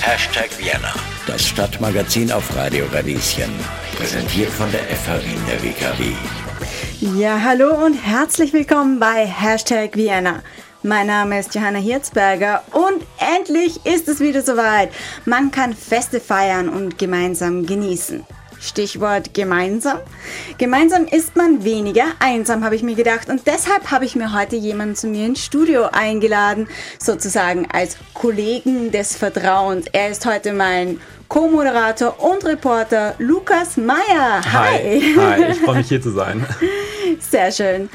Hashtag Vienna, das Stadtmagazin auf Radio Radieschen. Präsentiert von der FH Wien der WKW. Ja, hallo und herzlich willkommen bei Hashtag Vienna. Mein Name ist Johanna Hirzberger und endlich ist es wieder soweit. Man kann Feste feiern und gemeinsam genießen. Stichwort gemeinsam. Gemeinsam ist man weniger einsam, habe ich mir gedacht. Und deshalb habe ich mir heute jemanden zu mir ins Studio eingeladen, sozusagen als Kollegen des Vertrauens. Er ist heute mein Co-Moderator und Reporter Lukas Meyer. Hi. Hi, Hi. ich freue mich hier zu sein. Sehr schön.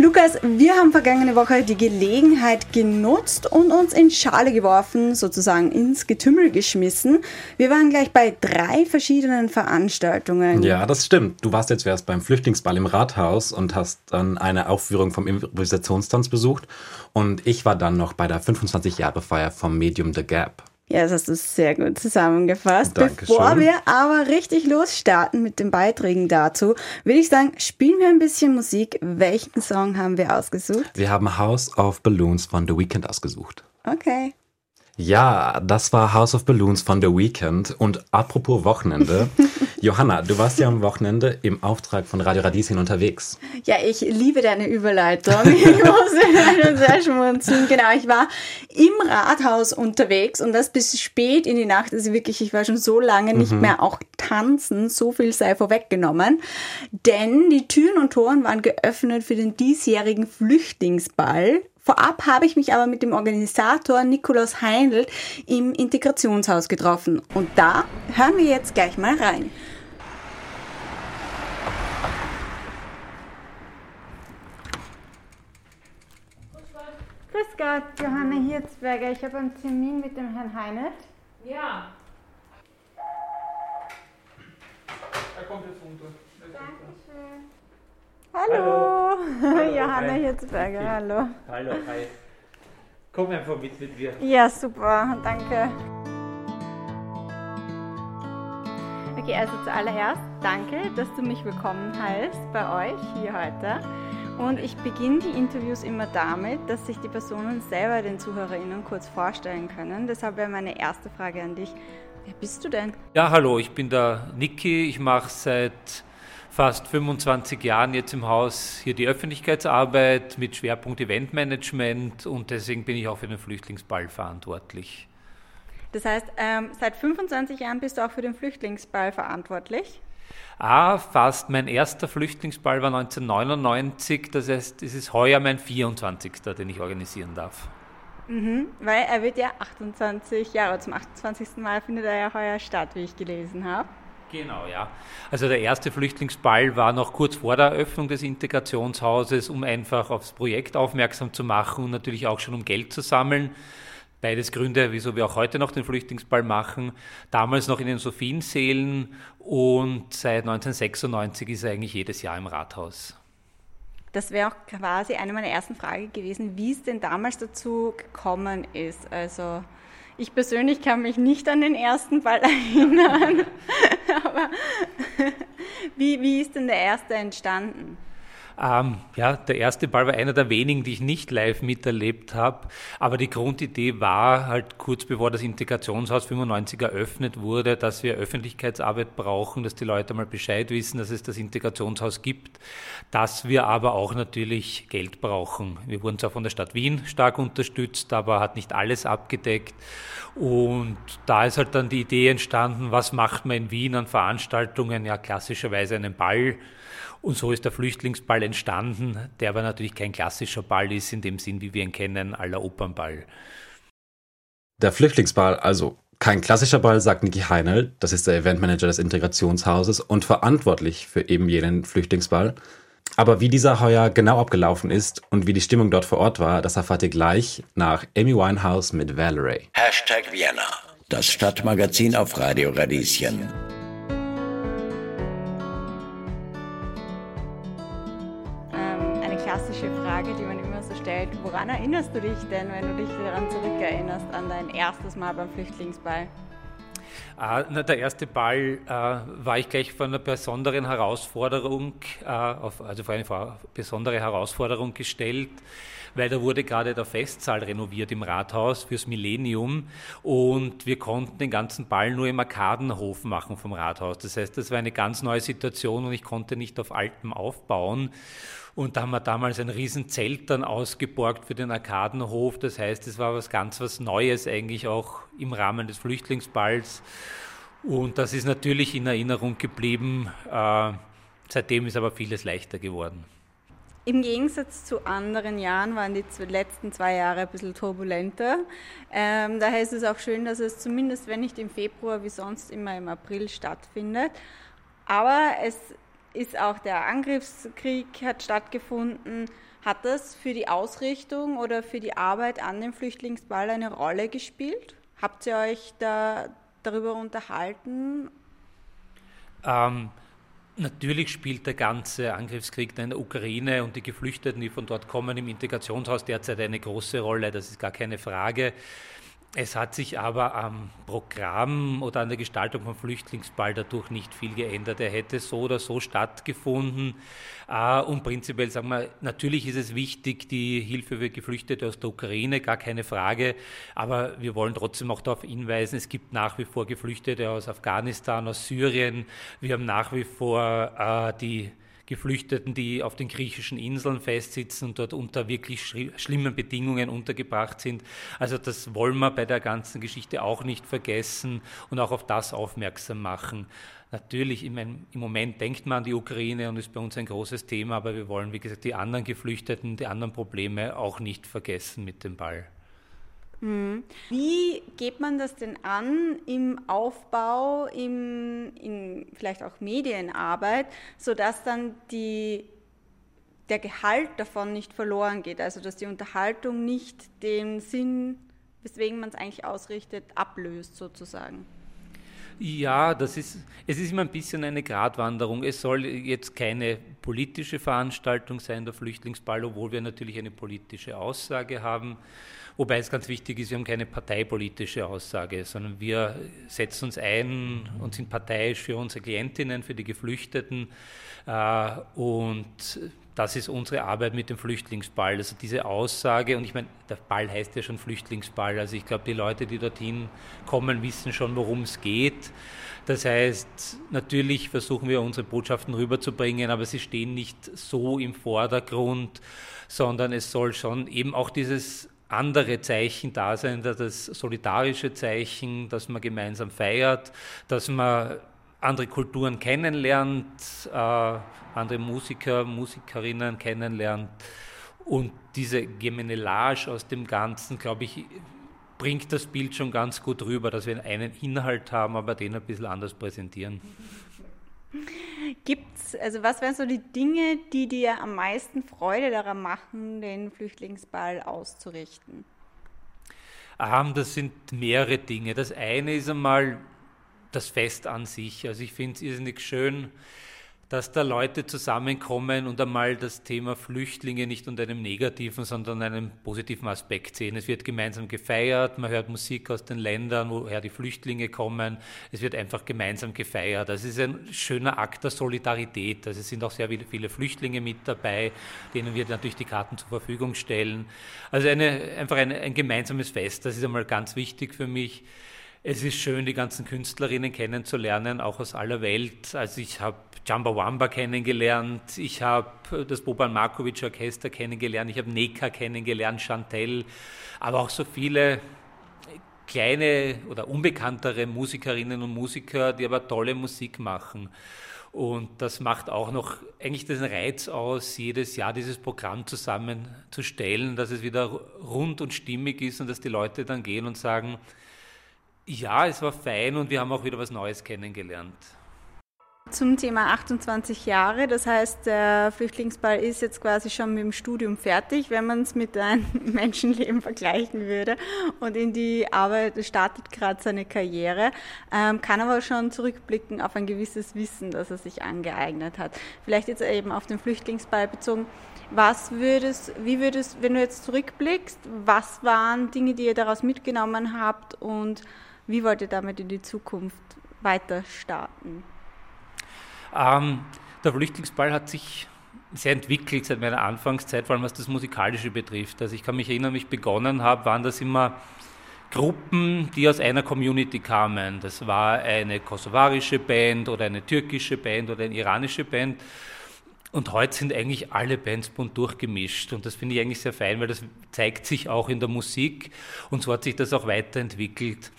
Lukas, wir haben vergangene Woche die Gelegenheit genutzt und uns in Schale geworfen, sozusagen ins Getümmel geschmissen. Wir waren gleich bei drei verschiedenen Veranstaltungen. Ja, das stimmt. Du warst jetzt erst beim Flüchtlingsball im Rathaus und hast dann eine Aufführung vom Improvisationstanz besucht. Und ich war dann noch bei der 25-Jahre-Feier vom Medium The Gap. Ja, das hast du sehr gut zusammengefasst. Dankeschön. Bevor wir aber richtig losstarten mit den Beiträgen dazu, würde ich sagen, spielen wir ein bisschen Musik. Welchen Song haben wir ausgesucht? Wir haben House of Balloons von The Weeknd ausgesucht. Okay. Ja, das war House of Balloons von The Weeknd. Und apropos Wochenende, Johanna, du warst ja am Wochenende im Auftrag von Radio Radieschen unterwegs. Ja, ich liebe deine Überleitung. Ich muss sehr schmunzeln. Genau, ich war im Rathaus unterwegs und das bis spät in die Nacht. Also wirklich, ich war schon so lange nicht mhm. mehr auch tanzen. So viel sei vorweggenommen. Denn die Türen und Toren waren geöffnet für den diesjährigen Flüchtlingsball Vorab habe ich mich aber mit dem Organisator Nikolaus Heindl im Integrationshaus getroffen. Und da hören wir jetzt gleich mal rein. Gott, Johanna Hirzberger. Ich habe einen Termin mit dem Herrn Heinert. Ja. Er kommt jetzt runter. Dankeschön. Hallo, hallo. Johanna hi. Hirzberger, hallo. Hallo, hi. Komm einfach mit mit mir. Ja, super, danke. Okay, also zuallererst danke, dass du mich willkommen heißt bei euch hier heute. Und ich beginne die Interviews immer damit, dass sich die Personen selber den ZuhörerInnen kurz vorstellen können. Deshalb wäre meine erste Frage an dich. Wer bist du denn? Ja, hallo, ich bin der Niki. Ich mache seit fast 25 Jahren jetzt im Haus hier die Öffentlichkeitsarbeit mit Schwerpunkt Eventmanagement und deswegen bin ich auch für den Flüchtlingsball verantwortlich. Das heißt, ähm, seit 25 Jahren bist du auch für den Flüchtlingsball verantwortlich? Ah, fast. Mein erster Flüchtlingsball war 1999, das heißt, es ist heuer mein 24. den ich organisieren darf. Mhm, weil er wird ja 28 Jahre, zum 28. Mal findet er ja heuer statt, wie ich gelesen habe. Genau, ja. Also der erste Flüchtlingsball war noch kurz vor der Eröffnung des Integrationshauses, um einfach aufs Projekt aufmerksam zu machen und natürlich auch schon um Geld zu sammeln. Beides Gründe, wieso wir auch heute noch den Flüchtlingsball machen. Damals noch in den Sophiensälen und seit 1996 ist er eigentlich jedes Jahr im Rathaus. Das wäre auch quasi eine meiner ersten Fragen gewesen, wie es denn damals dazu gekommen ist. Also ich persönlich kann mich nicht an den ersten Ball erinnern, aber wie, wie ist denn der erste entstanden? Ähm, ja, der erste Ball war einer der wenigen, die ich nicht live miterlebt habe. Aber die Grundidee war halt kurz bevor das Integrationshaus 95 eröffnet wurde, dass wir Öffentlichkeitsarbeit brauchen, dass die Leute mal Bescheid wissen, dass es das Integrationshaus gibt, dass wir aber auch natürlich Geld brauchen. Wir wurden zwar von der Stadt Wien stark unterstützt, aber hat nicht alles abgedeckt. Und da ist halt dann die Idee entstanden, was macht man in Wien an Veranstaltungen? Ja, klassischerweise einen Ball und so ist der Flüchtlingsball entstanden, der aber natürlich kein klassischer Ball ist, in dem Sinn, wie wir ihn kennen, aller Opernball. Der Flüchtlingsball, also kein klassischer Ball, sagt Niki Heinel, das ist der Eventmanager des Integrationshauses und verantwortlich für eben jenen Flüchtlingsball. Aber wie dieser heuer genau abgelaufen ist und wie die Stimmung dort vor Ort war, das erfahrt ihr gleich nach Amy Winehouse mit Valerie. Hashtag Vienna, das Stadtmagazin auf Radio Radieschen. Erinnerst du dich denn, wenn du dich daran zurückerinnerst, an dein erstes Mal beim Flüchtlingsball? Ah, na, der erste Ball äh, war ich gleich vor einer besonderen Herausforderung, äh, auf, also vor eine besondere Herausforderung gestellt, weil da wurde gerade der Festsaal renoviert im Rathaus fürs Millennium und wir konnten den ganzen Ball nur im Arkadenhof machen vom Rathaus. Das heißt, das war eine ganz neue Situation und ich konnte nicht auf Alpen aufbauen. Und da haben wir damals ein Riesenzelt dann ausgeborgt für den Arkadenhof. Das heißt, es war was ganz was Neues eigentlich auch im Rahmen des Flüchtlingsballs. Und das ist natürlich in Erinnerung geblieben. Äh, seitdem ist aber vieles leichter geworden. Im Gegensatz zu anderen Jahren waren die letzten zwei Jahre ein bisschen turbulenter. Ähm, daher ist es auch schön, dass es zumindest, wenn nicht im Februar wie sonst immer im April stattfindet. Aber es ist auch der Angriffskrieg hat stattgefunden. Hat das für die Ausrichtung oder für die Arbeit an dem Flüchtlingsball eine Rolle gespielt? Habt ihr euch da darüber unterhalten? Ähm, natürlich spielt der ganze Angriffskrieg in der Ukraine und die Geflüchteten, die von dort kommen, im Integrationshaus derzeit eine große Rolle. Das ist gar keine Frage. Es hat sich aber am Programm oder an der Gestaltung vom Flüchtlingsball dadurch nicht viel geändert. Er hätte so oder so stattgefunden. Äh, und prinzipiell sagen wir, natürlich ist es wichtig, die Hilfe für Geflüchtete aus der Ukraine, gar keine Frage. Aber wir wollen trotzdem auch darauf hinweisen, es gibt nach wie vor Geflüchtete aus Afghanistan, aus Syrien. Wir haben nach wie vor äh, die Geflüchteten, die auf den griechischen Inseln festsitzen und dort unter wirklich schlimmen Bedingungen untergebracht sind. Also das wollen wir bei der ganzen Geschichte auch nicht vergessen und auch auf das aufmerksam machen. Natürlich, im, Moment denkt man an die Ukraine und ist bei uns ein großes Thema, aber wir wollen, wie gesagt, die anderen Geflüchteten, die anderen Probleme auch nicht vergessen mit dem Ball. Mhm. Wie geht man das denn an im Aufbau, im, in vielleicht auch Medienarbeit, sodass dann die, der Gehalt davon nicht verloren geht, also dass die Unterhaltung nicht den Sinn, weswegen man es eigentlich ausrichtet, ablöst sozusagen? Ja, das ist, es ist immer ein bisschen eine Gratwanderung. Es soll jetzt keine politische Veranstaltung sein, der Flüchtlingsball, obwohl wir natürlich eine politische Aussage haben. Wobei es ganz wichtig ist, wir haben keine parteipolitische Aussage, sondern wir setzen uns ein und sind parteiisch für unsere Klientinnen, für die Geflüchteten. Äh, und das ist unsere Arbeit mit dem Flüchtlingsball. Also diese Aussage, und ich meine, der Ball heißt ja schon Flüchtlingsball. Also ich glaube, die Leute, die dorthin kommen, wissen schon, worum es geht. Das heißt, natürlich versuchen wir unsere Botschaften rüberzubringen, aber sie stehen nicht so im Vordergrund, sondern es soll schon eben auch dieses andere Zeichen da sein, das solidarische Zeichen, dass man gemeinsam feiert, dass man andere Kulturen kennenlernt, äh, andere Musiker, Musikerinnen kennenlernt. Und diese Gemenelage aus dem Ganzen, glaube ich, bringt das Bild schon ganz gut rüber, dass wir einen Inhalt haben, aber den ein bisschen anders präsentieren. Gibt's, also was wären so die Dinge, die dir am meisten Freude daran machen, den Flüchtlingsball auszurichten? Das sind mehrere Dinge. Das eine ist einmal das Fest an sich. Also ich finde es irrsinnig schön, dass da Leute zusammenkommen und einmal das Thema Flüchtlinge nicht unter einem negativen, sondern einem positiven Aspekt sehen. Es wird gemeinsam gefeiert, man hört Musik aus den Ländern, woher die Flüchtlinge kommen. Es wird einfach gemeinsam gefeiert. Das ist ein schöner Akt der Solidarität. Also es sind auch sehr viele Flüchtlinge mit dabei, denen wir natürlich die Karten zur Verfügung stellen. Also eine, einfach eine, ein gemeinsames Fest. Das ist einmal ganz wichtig für mich. Es ist schön, die ganzen Künstlerinnen kennenzulernen, auch aus aller Welt. Also ich habe Jamba Wamba kennengelernt, ich habe das Boban Markovic Orchester kennengelernt, ich habe Neka kennengelernt, Chantel, aber auch so viele kleine oder unbekanntere Musikerinnen und Musiker, die aber tolle Musik machen. Und das macht auch noch eigentlich den Reiz aus, jedes Jahr dieses Programm zusammenzustellen, dass es wieder rund und stimmig ist und dass die Leute dann gehen und sagen, ja, es war fein und wir haben auch wieder was Neues kennengelernt. Zum Thema 28 Jahre, das heißt, der Flüchtlingsball ist jetzt quasi schon mit dem Studium fertig, wenn man es mit einem Menschenleben vergleichen würde. Und in die Arbeit startet gerade seine Karriere, ähm, kann aber schon zurückblicken auf ein gewisses Wissen, das er sich angeeignet hat. Vielleicht jetzt eben auf den Flüchtlingsball bezogen. Was würdest, wie würdest, wenn du jetzt zurückblickst, was waren Dinge, die ihr daraus mitgenommen habt und Wie wollt ihr damit in die Zukunft weiter starten? Ähm, der Flüchtlingsball hat sich sehr entwickelt seit meiner Anfangszeit, vor allem was das Musikalische betrifft. Also ich kann mich erinnern, wie ich begonnen habe, waren das immer Gruppen, die aus einer Community kamen. Das war eine kosovarische Band oder eine türkische Band oder eine iranische Band. Und heute sind eigentlich alle Bands bunt durchgemischt. Und das finde ich eigentlich sehr fein, weil das zeigt sich auch in der Musik. Und so hat sich das auch weiterentwickelt.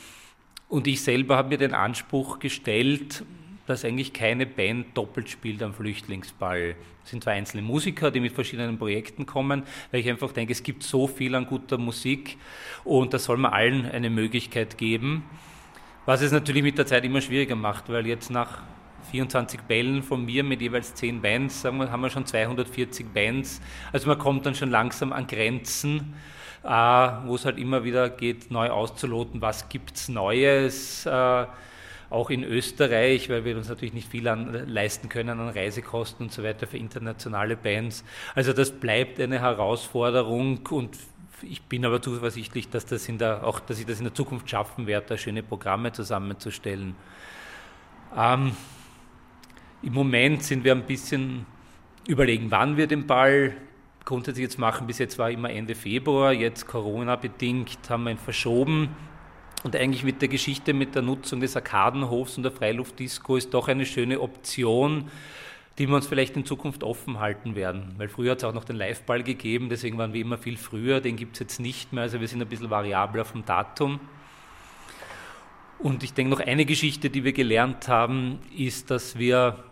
Und ich selber habe mir den Anspruch gestellt, dass eigentlich keine Band doppelt spielt am Flüchtlingsball. Es sind zwar einzelne Musiker, die mit verschiedenen Projekten kommen, weil ich einfach denke, es gibt so viel an guter Musik und das soll man allen eine Möglichkeit geben. Was es natürlich mit der Zeit immer schwieriger macht, weil jetzt nach 24 Bällen von mir mit jeweils 10 Bands, sagen wir, haben wir schon 240 Bands. Also man kommt dann schon langsam an Grenzen, äh, wo es halt immer wieder geht, neu auszuloten, was gibt es Neues. Äh, auch in Österreich, weil wir uns natürlich nicht viel an, leisten können an Reisekosten und so weiter für internationale Bands. Also das bleibt eine Herausforderung und ich bin aber zuversichtlich, dass, das in der, auch, dass ich das in der Zukunft schaffen werde, da schöne Programme zusammenzustellen. Ähm, Im Moment sind wir ein bisschen überlegen, wann wir den Ball grundsätzlich jetzt machen. Bis jetzt war immer Ende Februar, jetzt Corona-bedingt haben wir ihn verschoben und eigentlich mit der Geschichte mit der Nutzung des Arkadenhofs und der Freiluftdisco ist doch eine schöne Option, die wir uns vielleicht in Zukunft offen halten werden. Weil früher hat es auch noch den Liveball gegeben, deswegen waren wir immer viel früher, den gibt es jetzt nicht mehr, also wir sind ein bisschen variabler vom Datum. Und ich denke, noch eine Geschichte, die wir gelernt haben, ist, dass wir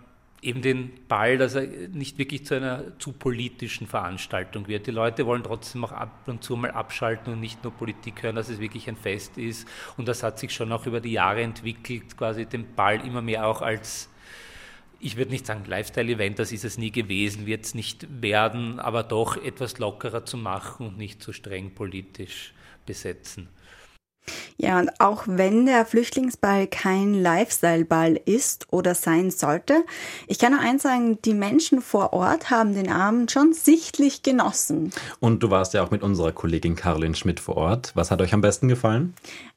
eben den Ball, dass er nicht wirklich zu einer zu politischen Veranstaltung wird. Die Leute wollen trotzdem auch ab und zu mal abschalten und nicht nur Politik hören, dass es wirklich ein Fest ist. Und das hat sich schon auch über die Jahre entwickelt, quasi den Ball immer mehr auch als, ich würde nicht sagen Lifestyle-Event, das ist es nie gewesen, wird es nicht werden, aber doch etwas lockerer zu machen und nicht zu streng politisch besetzen. Ja, und auch wenn der Flüchtlingsball kein Lifestyle-Ball ist oder sein sollte, ich kann nur eins sagen, die Menschen vor Ort haben den Abend schon sichtlich genossen. Und du warst ja auch mit unserer Kollegin Caroline Schmidt vor Ort. Was hat euch am besten gefallen?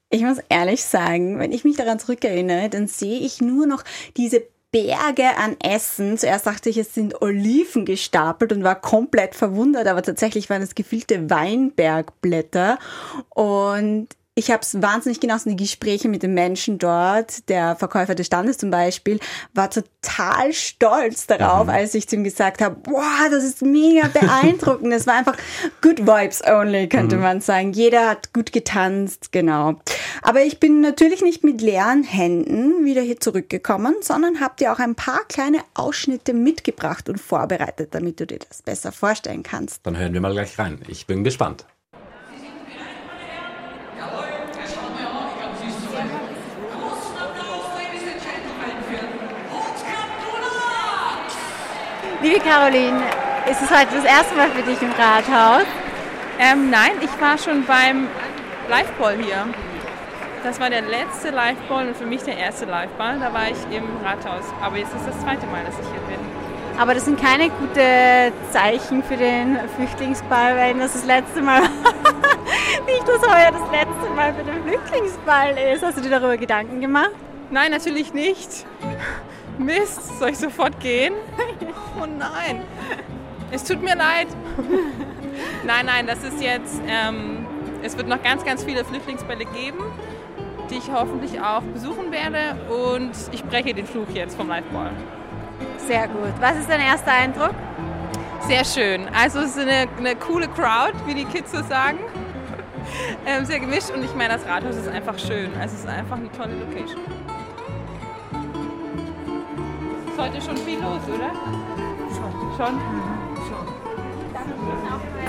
Ich muss ehrlich sagen, wenn ich mich daran zurückerinnere, dann sehe ich nur noch diese Berge an Essen. Zuerst dachte ich, es sind Oliven gestapelt und war komplett verwundert, aber tatsächlich waren es gefüllte Weinbergblätter. Und ich habe es wahnsinnig genossen, die Gespräche mit den Menschen dort. Der Verkäufer des Standes zum Beispiel war total stolz darauf, mhm. als ich zu ihm gesagt habe, wow, das ist mega beeindruckend. Es war einfach good vibes only, könnte mhm. man sagen. Jeder hat gut getanzt, genau. Aber ich bin natürlich nicht mit leeren Händen wieder hier zurückgekommen, sondern habe dir auch ein paar kleine Ausschnitte mitgebracht und vorbereitet, damit du dir das besser vorstellen kannst. Dann hören wir mal gleich rein. Ich bin gespannt. Liebe Caroline, ist es heute das erste Mal für dich im Rathaus? Ähm, nein, ich war schon beim Liveball hier. Das war der letzte Liveball und für mich der erste Liveball. Da war ich im Rathaus. Aber jetzt ist das zweite Mal, dass ich hier bin. Aber das sind keine guten Zeichen für den Flüchtlingsball, wenn das das letzte Mal nicht, dass heuer das letzte Mal für den Flüchtlingsball ist. Hast du dir darüber Gedanken gemacht? Nein, natürlich nicht. Mist, soll ich sofort gehen? Oh nein, es tut mir leid. Nein, nein, das ist jetzt, ähm, es wird noch ganz, ganz viele Flüchtlingsbälle geben, die ich hoffentlich auch besuchen werde und ich breche den Fluch jetzt vom Liveball. Sehr gut. Was ist dein erster Eindruck? Sehr schön. Also es ist eine, eine coole Crowd, wie die Kids so sagen. Ähm, sehr gemischt und ich meine, das Rathaus ist einfach schön. Also es ist einfach eine tolle Location heute schon viel los, oder? Schon. Schon? Mhm. Schon.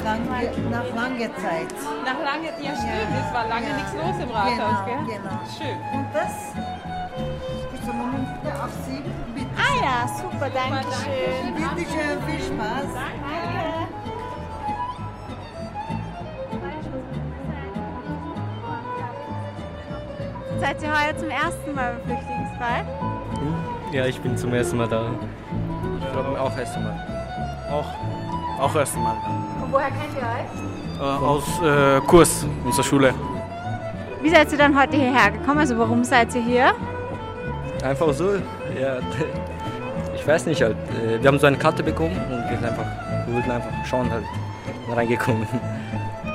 Lang, nach langer Zeit. Nach langer Zeit, ja stimmt, ja. es war lange ja. nichts los im Rathaus, genau, gell? Genau. Schön. Und das ist am Moment auf sieben. Bitte ah ja, super, danke schön. Bitte schön, viel Spaß. Danke. Seid ihr heuer zum ersten Mal im Flüchtlingsfall? Ja, ich bin zum ersten Mal da. Ich glaube auch erste Mal. Auch, auch erste Mal. Und woher kennt ihr euch? Äh, aus äh, Kurs, unserer Schule. Wie seid ihr dann heute hierher gekommen? Also warum seid ihr hier? Einfach so, ja. Ich weiß nicht halt. äh, Wir haben so eine Karte bekommen und wir sind einfach, wir wollten einfach schauen halt reingekommen.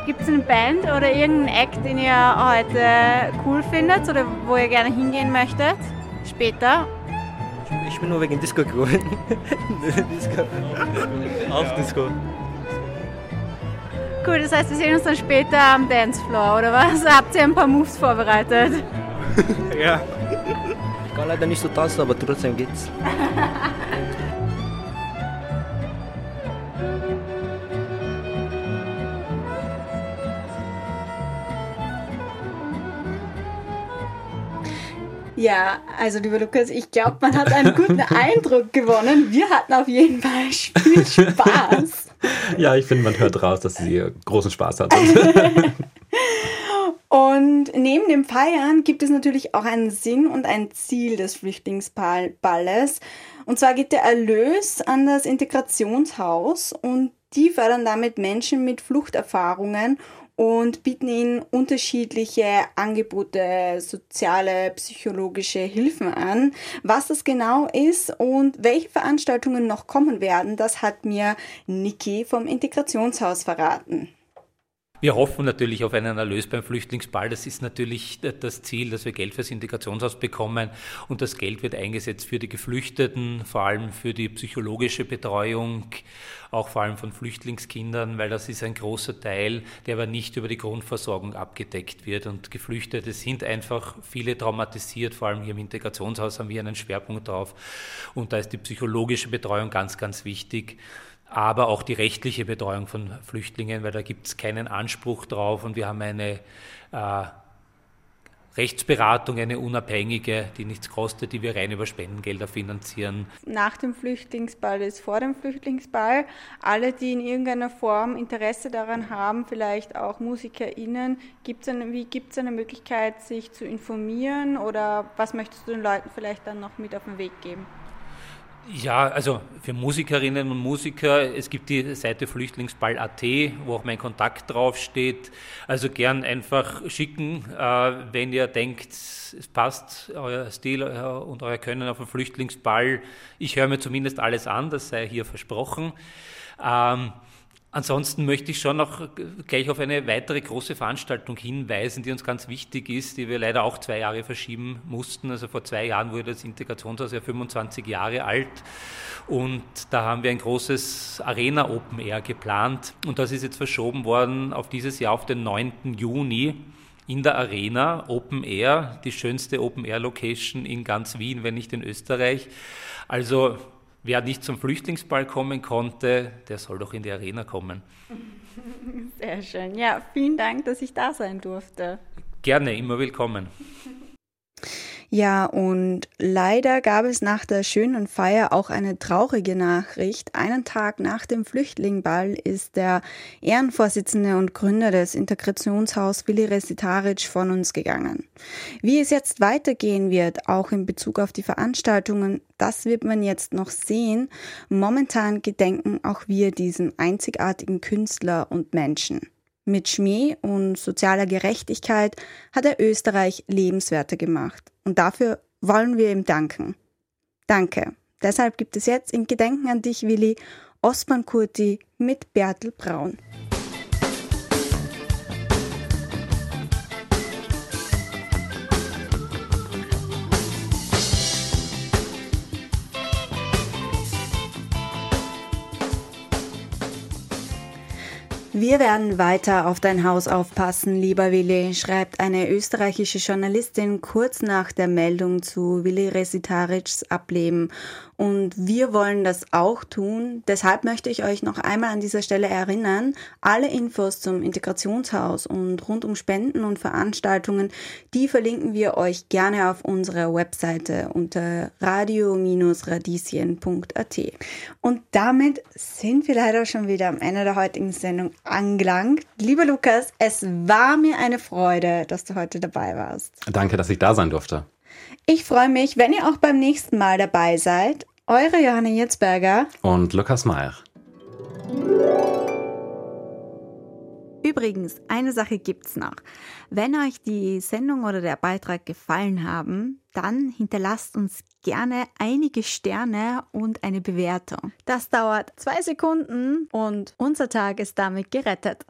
Gibt es eine Band oder irgendeinen Act, den ihr heute cool findet oder wo ihr gerne hingehen möchtet? Später? Ich bin nur wegen Disco gekommen. Disco. Auf Disco. Cool, das heißt, wir sehen uns dann später am Dancefloor, oder was? Habt ihr ein paar Moves vorbereitet? Ja. Ich kann leider nicht so tanzen, aber trotzdem geht's. Ja, also lieber Lukas, ich glaube, man hat einen guten Eindruck gewonnen. Wir hatten auf jeden Fall viel Spaß. Ja, ich finde, man hört raus, dass sie großen Spaß hat. Und neben dem Feiern gibt es natürlich auch einen Sinn und ein Ziel des Flüchtlingsballes. Und zwar geht der Erlös an das Integrationshaus und die fördern damit Menschen mit Fluchterfahrungen und bieten ihnen unterschiedliche Angebote, soziale, psychologische Hilfen an. Was das genau ist und welche Veranstaltungen noch kommen werden, das hat mir Niki vom Integrationshaus verraten. Wir hoffen natürlich auf einen Erlös beim Flüchtlingsball. Das ist natürlich das Ziel, dass wir Geld fürs Integrationshaus bekommen. Und das Geld wird eingesetzt für die Geflüchteten, vor allem für die psychologische Betreuung, auch vor allem von Flüchtlingskindern, weil das ist ein großer Teil, der aber nicht über die Grundversorgung abgedeckt wird. Und Geflüchtete sind einfach viele traumatisiert, vor allem hier im Integrationshaus haben wir einen Schwerpunkt drauf. Und da ist die psychologische Betreuung ganz, ganz wichtig aber auch die rechtliche Betreuung von Flüchtlingen, weil da gibt es keinen Anspruch drauf und wir haben eine äh, Rechtsberatung, eine unabhängige, die nichts kostet, die wir rein über Spendengelder finanzieren. Nach dem Flüchtlingsball ist vor dem Flüchtlingsball. Alle, die in irgendeiner Form Interesse daran haben, vielleicht auch MusikerInnen, gibt es eine Möglichkeit, sich zu informieren oder was möchtest du den Leuten vielleicht dann noch mit auf den Weg geben? Ja, also für Musikerinnen und Musiker, es gibt die Seite Flüchtlingsball.at, wo auch mein Kontakt draufsteht. Also gern einfach schicken, äh, wenn ihr denkt, es passt, euer Stil äh, und euer Können auf den Flüchtlingsball. Ich höre mir zumindest alles an, das sei hier versprochen. Ansonsten möchte ich schon noch gleich auf eine weitere große Veranstaltung hinweisen, die uns ganz wichtig ist, die wir leider auch zwei Jahre verschieben mussten. Also vor zwei Jahren wurde das Integrationshaus ja 25 Jahre alt und da haben wir ein großes Arena Open Air geplant und das ist jetzt verschoben worden auf dieses Jahr, auf den 9. Juni in der Arena Open Air, die schönste Open Air Location in ganz Wien, wenn nicht in Österreich. Also Wer nicht zum Flüchtlingsball kommen konnte, der soll doch in die Arena kommen. Sehr schön. Ja, vielen Dank, dass ich da sein durfte. Gerne, immer willkommen. Ja, und leider gab es nach der schönen Feier auch eine traurige Nachricht. Einen Tag nach dem Flüchtlingball ist der Ehrenvorsitzende und Gründer des Integrationshaus Willi Resitaric von uns gegangen. Wie es jetzt weitergehen wird, auch in Bezug auf die Veranstaltungen, das wird man jetzt noch sehen. Momentan gedenken auch wir diesem einzigartigen Künstler und Menschen. Mit Schmäh und sozialer Gerechtigkeit hat er Österreich lebenswerter gemacht. Und dafür wollen wir ihm danken. Danke. Deshalb gibt es jetzt in Gedenken an dich, Willi, Osman Kurti mit Bertel Braun. Wir werden weiter auf dein Haus aufpassen, lieber Willi, schreibt eine österreichische Journalistin kurz nach der Meldung zu Willi Resitarics Ableben und wir wollen das auch tun. Deshalb möchte ich euch noch einmal an dieser Stelle erinnern, alle Infos zum Integrationshaus und rund um Spenden und Veranstaltungen, die verlinken wir euch gerne auf unserer Webseite unter radio-radieschen.at. Und damit sind wir leider schon wieder am Ende der heutigen Sendung angelangt. Lieber Lukas, es war mir eine Freude, dass du heute dabei warst. Danke, dass ich da sein durfte. Ich freue mich, wenn ihr auch beim nächsten Mal dabei seid. Eure Johanna Jetzberger und Lukas Meyer. Übrigens, eine Sache gibt's noch. Wenn euch die Sendung oder der Beitrag gefallen haben, dann hinterlasst uns gerne einige Sterne und eine Bewertung. Das dauert zwei Sekunden und unser Tag ist damit gerettet.